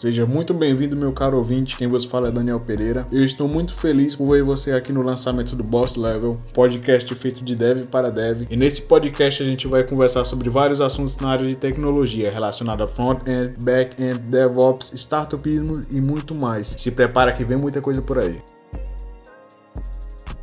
Seja muito bem-vindo, meu caro ouvinte. Quem vos fala é Daniel Pereira. Eu estou muito feliz por ver você aqui no lançamento do Boss Level, podcast feito de dev para dev. E nesse podcast a gente vai conversar sobre vários assuntos na área de tecnologia relacionada a front-end, back-end, DevOps, startupismo e muito mais. Se prepara que vem muita coisa por aí.